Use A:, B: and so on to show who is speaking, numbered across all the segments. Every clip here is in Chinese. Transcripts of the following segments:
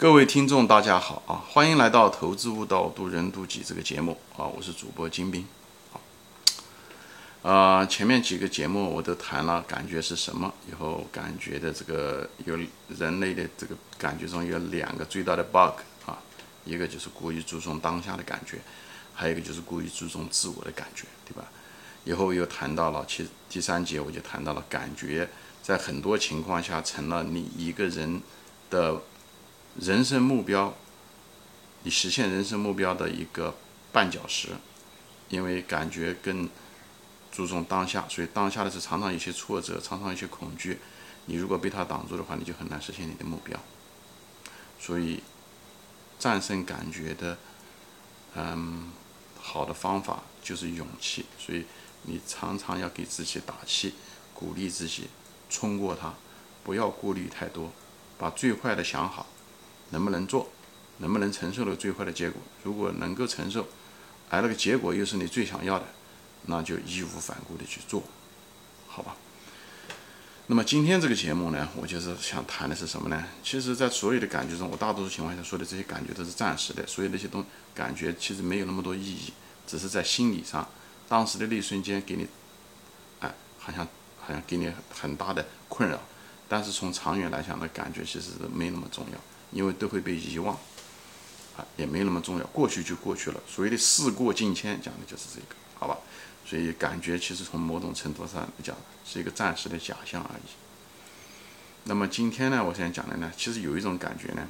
A: 各位听众，大家好啊！欢迎来到《投资悟道，渡人渡己》这个节目啊！我是主播金兵。好，啊，前面几个节目我都谈了感觉是什么，以后感觉的这个有人类的这个感觉中有两个最大的 bug 啊，一个就是过于注重当下的感觉，还有一个就是过于注重自我的感觉，对吧？以后又谈到了，其第三节我就谈到了感觉，在很多情况下成了你一个人的。人生目标，你实现人生目标的一个绊脚石，因为感觉更注重当下，所以当下的是常常有些挫折，常常有些恐惧。你如果被它挡住的话，你就很难实现你的目标。所以，战胜感觉的，嗯，好的方法就是勇气。所以你常常要给自己打气，鼓励自己冲过它，不要顾虑太多，把最坏的想好。能不能做，能不能承受了最坏的结果？如果能够承受，而那个结果又是你最想要的，那就义无反顾的去做，好吧？那么今天这个节目呢，我就是想谈的是什么呢？其实，在所有的感觉中，我大多数情况下说的这些感觉都是暂时的，所以那些东感觉其实没有那么多意义，只是在心理上，当时的那一瞬间给你，哎，好像好像给你很大的困扰，但是从长远来讲的感觉其实是没那么重要。因为都会被遗忘，啊，也没那么重要，过去就过去了。所谓的事过境迁，讲的就是这个，好吧？所以感觉其实从某种程度上来讲，是一个暂时的假象而已。那么今天呢，我想讲的呢，其实有一种感觉呢，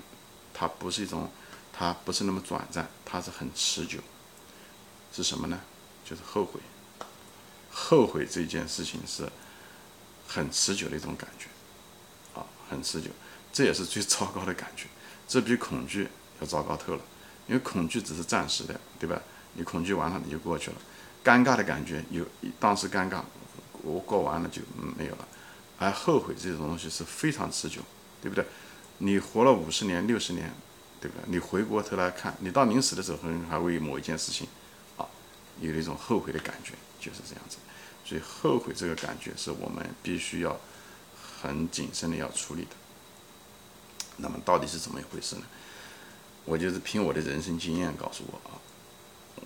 A: 它不是一种，它不是那么短暂，它是很持久。是什么呢？就是后悔。后悔这件事情是很持久的一种感觉，啊，很持久。这也是最糟糕的感觉，这比恐惧要糟糕透了。因为恐惧只是暂时的，对吧？你恐惧完了，你就过去了。尴尬的感觉有当时尴尬，我过完了就没有了。而后悔这种东西是非常持久，对不对？你活了五十年、六十年，对不对？你回过头来看，你到临死的时候，可能还为某一件事情啊，有一种后悔的感觉，就是这样子。所以后悔这个感觉是我们必须要很谨慎的要处理的。那么到底是怎么一回事呢？我就是凭我的人生经验告诉我啊，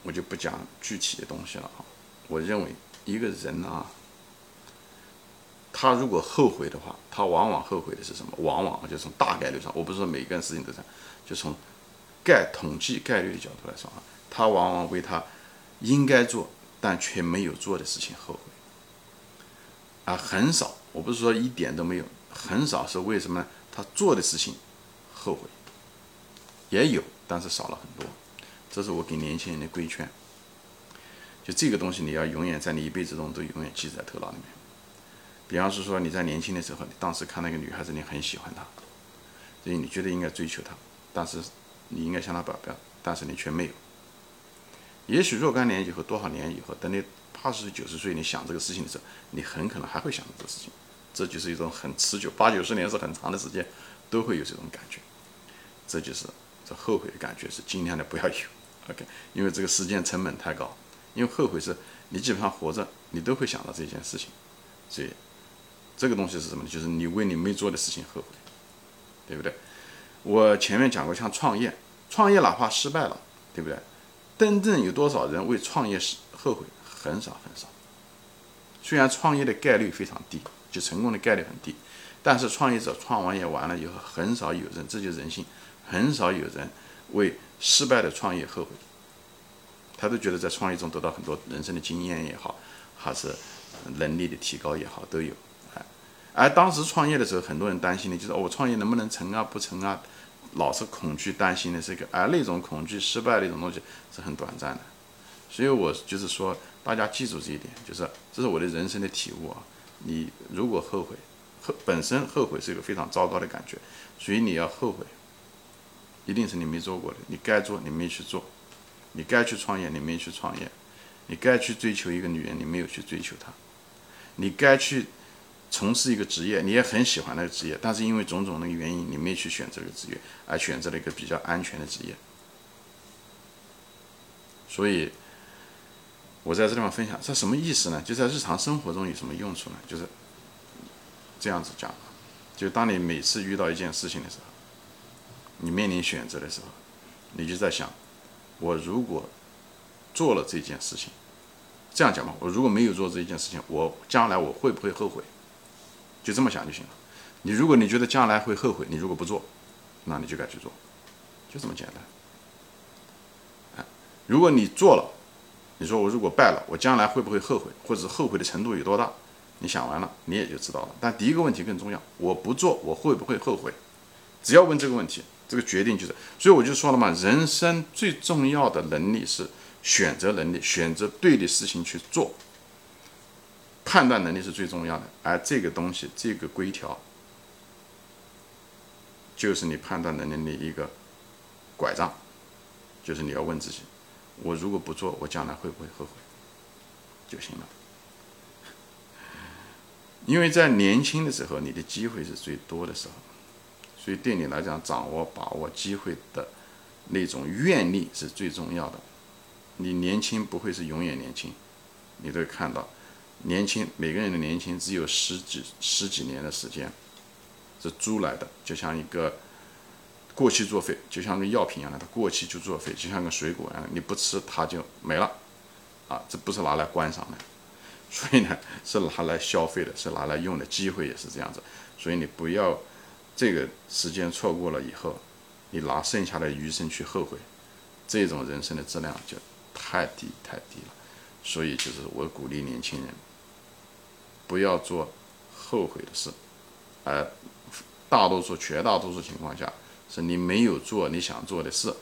A: 我就不讲具体的东西了啊。我认为一个人啊，他如果后悔的话，他往往后悔的是什么？往往就从大概率上，我不是说每个人事情都这样，就从概统计概率的角度来说啊，他往往为他应该做但却没有做的事情后悔啊，很少。我不是说一点都没有，很少是为什么？他做的事情后悔也有，但是少了很多。这是我给年轻人的规劝。就这个东西，你要永远在你一辈子中都永远记在头脑里面。比方是说，你在年轻的时候，你当时看那个女孩子，你很喜欢她，所以你觉得应该追求她，但是你应该向她表白，但是你却没有。也许若干年以后，多少年以后，等你八十岁、九十岁，你想这个事情的时候，你很可能还会想这个事情。这就是一种很持久，八九十年是很长的时间，都会有这种感觉。这就是这后悔的感觉，是尽量的不要有。OK，因为这个时间成本太高。因为后悔是你基本上活着，你都会想到这件事情。所以这个东西是什么呢？就是你为你没做的事情后悔，对不对？我前面讲过，像创业，创业哪怕失败了，对不对？真正有多少人为创业是后悔？很少很少。虽然创业的概率非常低。就成功的概率很低，但是创业者创完业完了以后，很少有人，这就是人性，很少有人为失败的创业后悔。他都觉得在创业中得到很多人生的经验也好，还是能力的提高也好，都有。哎，而当时创业的时候，很多人担心的就是我创业能不能成啊，不成啊，老是恐惧担心的这个，而那种恐惧失败的一种东西是很短暂的。所以我就是说，大家记住这一点，就是这是我的人生的体悟啊。你如果后悔，后本身后悔是一个非常糟糕的感觉，所以你要后悔，一定是你没做过的。你该做你没去做，你该去创业你没去创业，你该去追求一个女人你没有去追求她，你该去从事一个职业你也很喜欢那个职业，但是因为种种的原因你没去选择这个职业，而选择了一个比较安全的职业，所以。我在这地方分享，这什么意思呢？就在日常生活中有什么用处呢？就是这样子讲，就当你每次遇到一件事情的时候，你面临选择的时候，你就在想，我如果做了这件事情，这样讲吧，我如果没有做这件事情，我将来我会不会后悔？就这么想就行了。你如果你觉得将来会后悔，你如果不做，那你就该去做，就这么简单。如果你做了，你说我如果败了，我将来会不会后悔，或者后悔的程度有多大？你想完了，你也就知道了。但第一个问题更重要，我不做，我会不会后悔？只要问这个问题，这个决定就是。所以我就说了嘛，人生最重要的能力是选择能力，选择对的事情去做。判断能力是最重要的，而这个东西，这个规条，就是你判断能力的一个拐杖，就是你要问自己：我如果不做，我将来会不会后悔？就行了。因为在年轻的时候，你的机会是最多的时候，所以对你来讲，掌握把握机会的那种愿力是最重要的。你年轻不会是永远年轻，你都会看到，年轻每个人的年轻只有十几十几年的时间，是租来的，就像一个过期作废，就像个药品一样的，它过期就作废，就像个水果一样，你不吃它就没了，啊，这不是拿来观赏的。所以呢，是拿来消费的，是拿来用的。机会也是这样子，所以你不要这个时间错过了以后，你拿剩下的余生去后悔，这种人生的质量就太低太低了。所以就是我鼓励年轻人不要做后悔的事，而大多数、绝大多数情况下，是你没有做你想做的事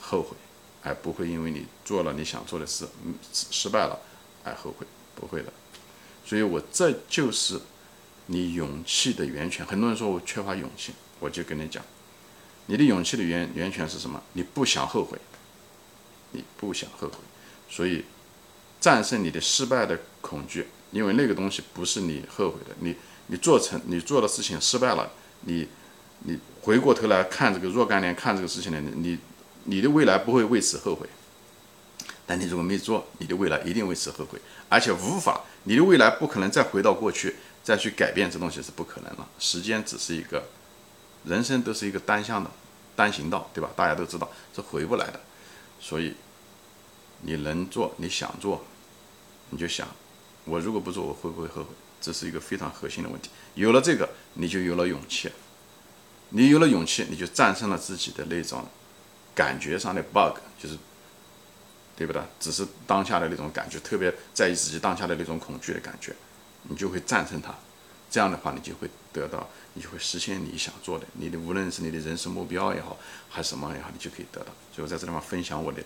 A: 后悔，而不会因为你做了你想做的事，嗯，失败了。而后悔不会的，所以我这就是你勇气的源泉。很多人说我缺乏勇气，我就跟你讲，你的勇气的源源泉是什么？你不想后悔，你不想后悔，所以战胜你的失败的恐惧，因为那个东西不是你后悔的。你你做成你做的事情失败了，你你回过头来看这个若干年看这个事情呢，你你的未来不会为此后悔。但你如果没做，你的未来一定为此后悔，而且无法，你的未来不可能再回到过去，再去改变这东西是不可能了。时间只是一个，人生都是一个单向的单行道，对吧？大家都知道是回不来的，所以你能做，你想做，你就想，我如果不做，我会不会后悔？这是一个非常核心的问题。有了这个，你就有了勇气，你有了勇气，你就战胜了自己的那种感觉上的 bug，就是。对不对？只是当下的那种感觉，特别在意自己当下的那种恐惧的感觉，你就会战胜它。这样的话，你就会得到，你就会实现你想做的。你的无论是你的人生目标也好，还是什么也好，你就可以得到。所以我在这地方分享我的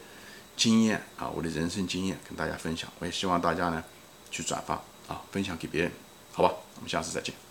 A: 经验啊，我的人生经验跟大家分享。我也希望大家呢去转发啊，分享给别人，好吧？我们下次再见。